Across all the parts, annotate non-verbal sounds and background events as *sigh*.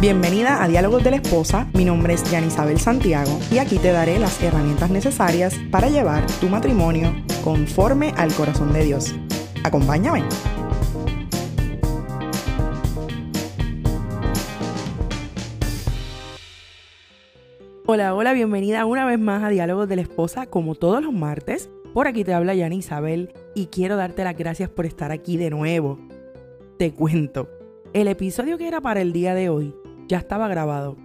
Bienvenida a Diálogos de la Esposa, mi nombre es Isabel Santiago y aquí te daré las herramientas necesarias para llevar tu matrimonio conforme al corazón de Dios. Acompáñame. Hola, hola, bienvenida una vez más a Diálogos de la Esposa, como todos los martes. Por aquí te habla Yani Isabel y quiero darte las gracias por estar aquí de nuevo. Te cuento, el episodio que era para el día de hoy ya estaba grabado,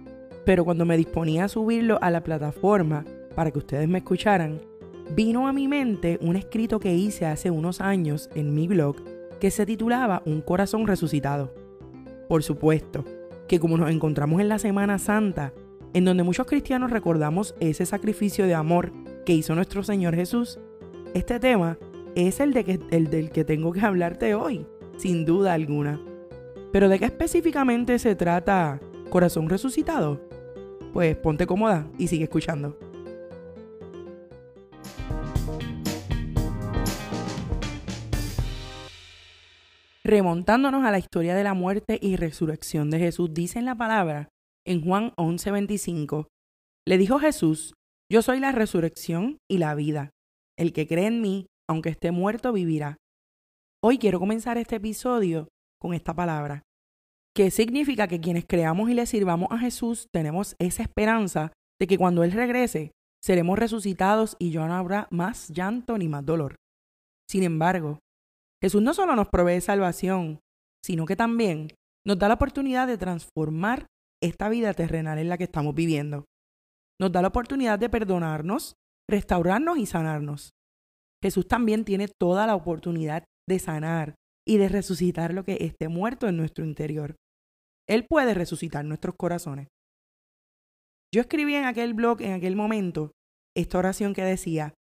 pero cuando me disponía a subirlo a la plataforma para que ustedes me escucharan, vino a mi mente un escrito que hice hace unos años en mi blog que se titulaba Un corazón resucitado. Por supuesto, que como nos encontramos en la Semana Santa, en donde muchos cristianos recordamos ese sacrificio de amor que hizo nuestro Señor Jesús, este tema es el, de que, el del que tengo que hablarte hoy, sin duda alguna. Pero ¿de qué específicamente se trata corazón resucitado? Pues ponte cómoda y sigue escuchando. Remontándonos a la historia de la muerte y resurrección de Jesús, dice en la palabra en Juan 11:25, le dijo Jesús, yo soy la resurrección y la vida. El que cree en mí, aunque esté muerto, vivirá. Hoy quiero comenzar este episodio con esta palabra, que significa que quienes creamos y le sirvamos a Jesús tenemos esa esperanza de que cuando Él regrese, seremos resucitados y ya no habrá más llanto ni más dolor. Sin embargo, Jesús no solo nos provee salvación, sino que también nos da la oportunidad de transformar esta vida terrenal en la que estamos viviendo. Nos da la oportunidad de perdonarnos, restaurarnos y sanarnos. Jesús también tiene toda la oportunidad de sanar y de resucitar lo que esté muerto en nuestro interior. Él puede resucitar nuestros corazones. Yo escribí en aquel blog, en aquel momento, esta oración que decía,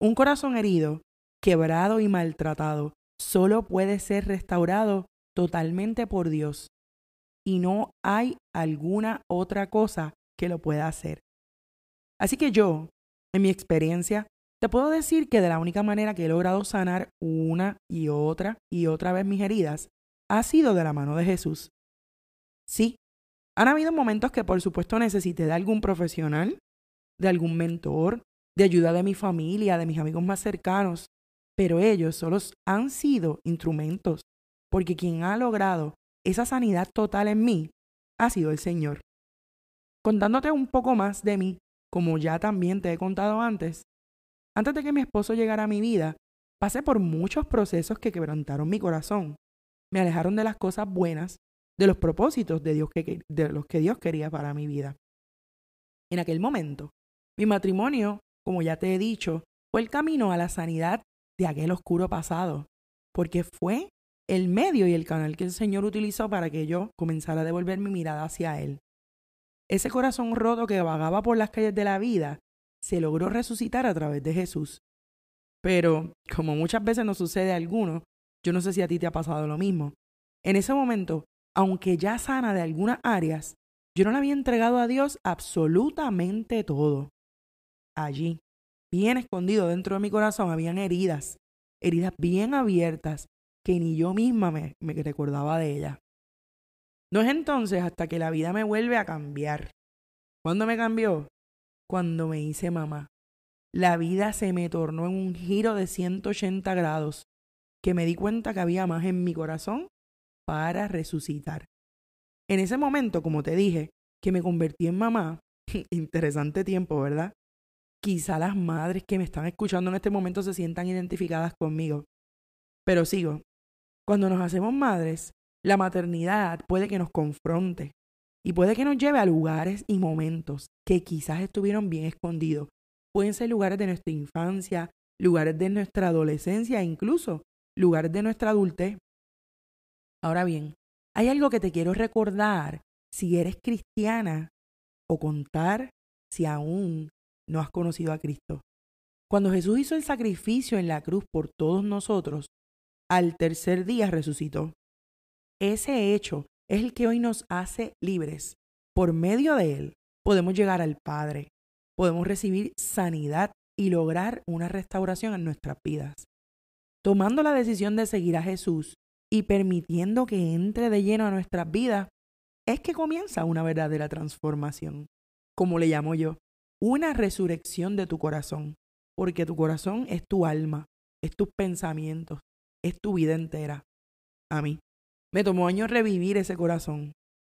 un corazón herido, quebrado y maltratado, solo puede ser restaurado totalmente por Dios. Y no hay alguna otra cosa que lo pueda hacer. Así que yo, en mi experiencia, te puedo decir que de la única manera que he logrado sanar una y otra y otra vez mis heridas ha sido de la mano de Jesús. Sí, han habido momentos que por supuesto necesité de algún profesional, de algún mentor, de ayuda de mi familia, de mis amigos más cercanos, pero ellos solo han sido instrumentos, porque quien ha logrado esa sanidad total en mí ha sido el Señor. Contándote un poco más de mí, como ya también te he contado antes, antes de que mi esposo llegara a mi vida, pasé por muchos procesos que quebrantaron mi corazón. Me alejaron de las cosas buenas, de los propósitos de, Dios que, de los que Dios quería para mi vida. En aquel momento, mi matrimonio, como ya te he dicho, fue el camino a la sanidad de aquel oscuro pasado, porque fue el medio y el canal que el Señor utilizó para que yo comenzara a devolver mi mirada hacia Él. Ese corazón roto que vagaba por las calles de la vida se logró resucitar a través de Jesús. Pero, como muchas veces nos sucede a algunos, yo no sé si a ti te ha pasado lo mismo. En ese momento, aunque ya sana de algunas áreas, yo no le había entregado a Dios absolutamente todo. Allí, bien escondido dentro de mi corazón, habían heridas, heridas bien abiertas, que ni yo misma me, me recordaba de ellas. No es entonces hasta que la vida me vuelve a cambiar. ¿Cuándo me cambió? Cuando me hice mamá. La vida se me tornó en un giro de 180 grados, que me di cuenta que había más en mi corazón para resucitar. En ese momento, como te dije, que me convertí en mamá, *laughs* interesante tiempo, ¿verdad? Quizá las madres que me están escuchando en este momento se sientan identificadas conmigo. Pero sigo. Cuando nos hacemos madres, la maternidad puede que nos confronte y puede que nos lleve a lugares y momentos que quizás estuvieron bien escondidos. Pueden ser lugares de nuestra infancia, lugares de nuestra adolescencia incluso lugares de nuestra adultez. Ahora bien, hay algo que te quiero recordar si eres cristiana o contar si aún no has conocido a Cristo. Cuando Jesús hizo el sacrificio en la cruz por todos nosotros, al tercer día resucitó. Ese hecho es el que hoy nos hace libres. Por medio de él podemos llegar al Padre, podemos recibir sanidad y lograr una restauración en nuestras vidas. Tomando la decisión de seguir a Jesús y permitiendo que entre de lleno a nuestras vidas, es que comienza una verdadera transformación, como le llamo yo, una resurrección de tu corazón, porque tu corazón es tu alma, es tus pensamientos, es tu vida entera. A mí. Me tomó años revivir ese corazón.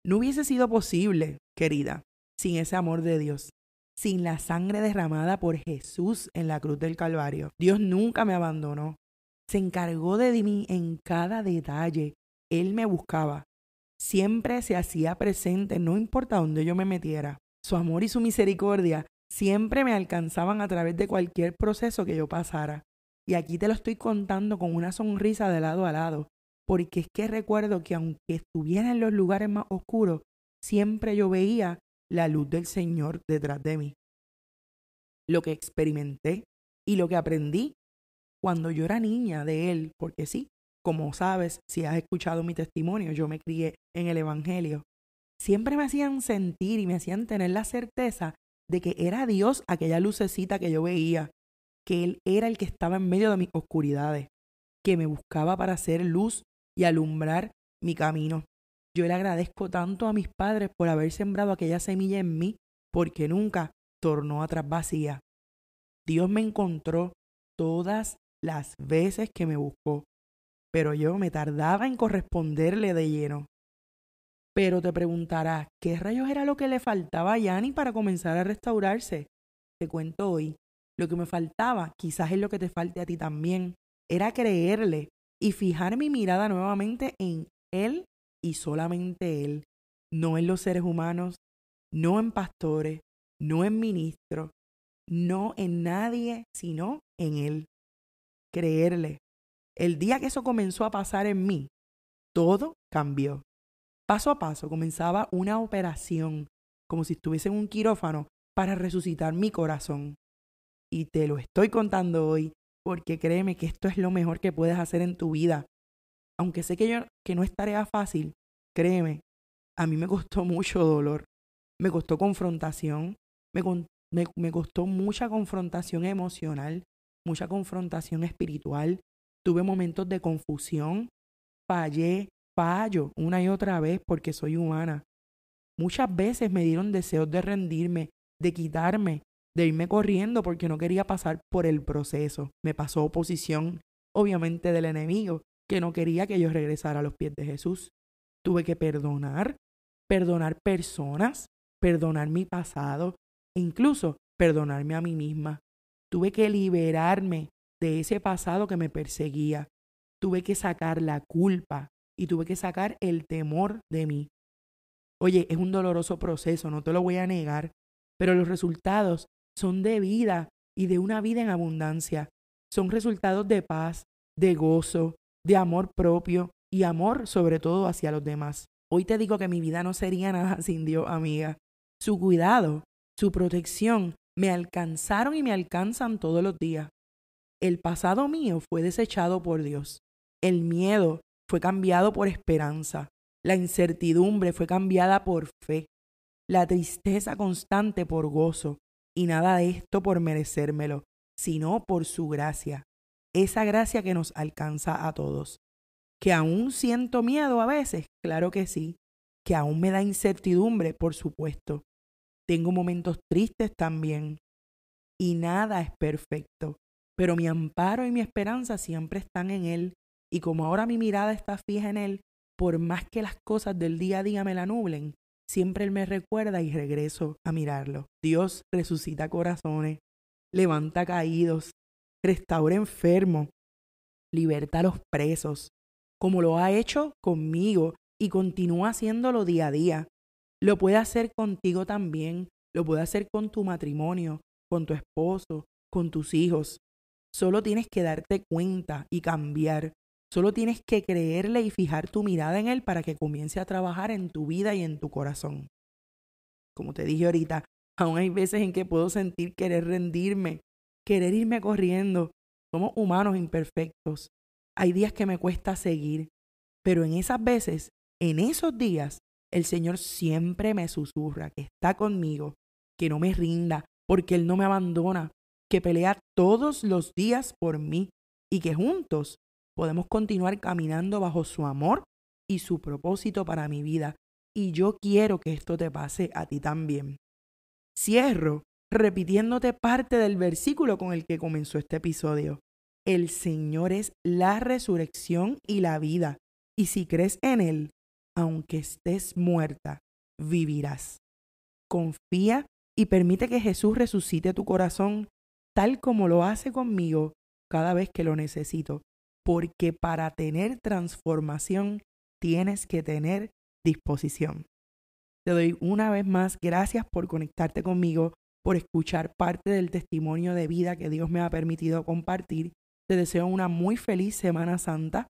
No hubiese sido posible, querida, sin ese amor de Dios, sin la sangre derramada por Jesús en la cruz del Calvario. Dios nunca me abandonó. Se encargó de mí en cada detalle. Él me buscaba. Siempre se hacía presente, no importa dónde yo me metiera. Su amor y su misericordia siempre me alcanzaban a través de cualquier proceso que yo pasara. Y aquí te lo estoy contando con una sonrisa de lado a lado, porque es que recuerdo que aunque estuviera en los lugares más oscuros, siempre yo veía la luz del Señor detrás de mí. Lo que experimenté y lo que aprendí cuando yo era niña de Él, porque sí, como sabes, si has escuchado mi testimonio, yo me crié en el Evangelio, siempre me hacían sentir y me hacían tener la certeza de que era Dios aquella lucecita que yo veía, que Él era el que estaba en medio de mis oscuridades, que me buscaba para hacer luz y alumbrar mi camino. Yo le agradezco tanto a mis padres por haber sembrado aquella semilla en mí, porque nunca tornó atrás vacía. Dios me encontró todas las veces que me buscó, pero yo me tardaba en corresponderle de lleno. Pero te preguntarás, ¿qué rayos era lo que le faltaba a Yanni para comenzar a restaurarse? Te cuento hoy lo que me faltaba, quizás es lo que te falte a ti también, era creerle y fijar mi mirada nuevamente en Él y solamente Él, no en los seres humanos, no en pastores, no en ministros, no en nadie, sino en Él. Creerle. El día que eso comenzó a pasar en mí, todo cambió. Paso a paso comenzaba una operación, como si estuviese en un quirófano, para resucitar mi corazón y te lo estoy contando hoy porque créeme que esto es lo mejor que puedes hacer en tu vida. Aunque sé que, yo, que no es tarea fácil, créeme, a mí me costó mucho dolor, me costó confrontación, me, me, me costó mucha confrontación emocional, mucha confrontación espiritual, tuve momentos de confusión, fallé, fallo una y otra vez porque soy humana. Muchas veces me dieron deseos de rendirme, de quitarme, de irme corriendo porque no quería pasar por el proceso. Me pasó oposición, obviamente, del enemigo, que no quería que yo regresara a los pies de Jesús. Tuve que perdonar, perdonar personas, perdonar mi pasado incluso perdonarme a mí misma. Tuve que liberarme de ese pasado que me perseguía. Tuve que sacar la culpa y tuve que sacar el temor de mí. Oye, es un doloroso proceso, no te lo voy a negar, pero los resultados son de vida y de una vida en abundancia. Son resultados de paz, de gozo, de amor propio y amor sobre todo hacia los demás. Hoy te digo que mi vida no sería *laughs* nada sin Dios, amiga. Su cuidado, su protección me alcanzaron y me alcanzan todos los días. El pasado mío fue desechado por Dios. El miedo fue cambiado por esperanza. La incertidumbre fue cambiada por fe. La tristeza constante por gozo y nada de esto por merecérmelo, sino por su gracia, esa gracia que nos alcanza a todos. Que aún siento miedo a veces, claro que sí, que aún me da incertidumbre, por supuesto. Tengo momentos tristes también. Y nada es perfecto, pero mi amparo y mi esperanza siempre están en Él, y como ahora mi mirada está fija en Él, por más que las cosas del día a día me la nublen, siempre Él me recuerda y regreso a mirarlo. Dios resucita corazones, levanta caídos, restaura enfermos, liberta a los presos, como lo ha hecho conmigo y continúa haciéndolo día a día. Lo puede hacer contigo también, lo puede hacer con tu matrimonio, con tu esposo, con tus hijos. Solo tienes que darte cuenta y cambiar. Solo tienes que creerle y fijar tu mirada en Él para que comience a trabajar en tu vida y en tu corazón. Como te dije ahorita, aún hay veces en que puedo sentir querer rendirme, querer irme corriendo. Somos humanos imperfectos. Hay días que me cuesta seguir, pero en esas veces, en esos días, el Señor siempre me susurra que está conmigo, que no me rinda, porque Él no me abandona, que pelea todos los días por mí y que juntos podemos continuar caminando bajo su amor y su propósito para mi vida. y yo quiero que esto te pase a ti también. Cierro repitiéndote parte del versículo con el que comenzó este episodio. El Señor es la resurrección y la vida, y si crees en Él, aunque estés muerta, vivirás. Confía y permite que Jesús resucite tu corazón tal como lo hace conmigo cada vez que lo necesito, porque para tener transformación tienes que tener disposición. Te doy una vez más gracias por conectarte conmigo, por escuchar parte del testimonio de vida que Dios me ha permitido compartir. Te deseo una muy feliz Semana Santa,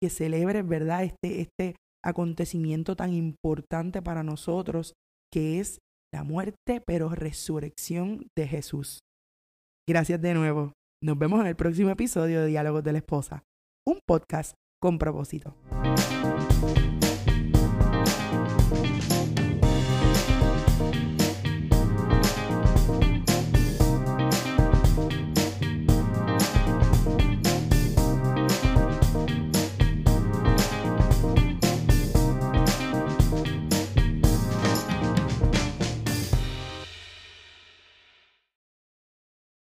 que celebres, ¿verdad?, este, este acontecimiento tan importante para nosotros, que es la muerte, pero resurrección de Jesús. Gracias de nuevo. Nos vemos en el próximo episodio de Diálogos de la Esposa, un podcast con propósito.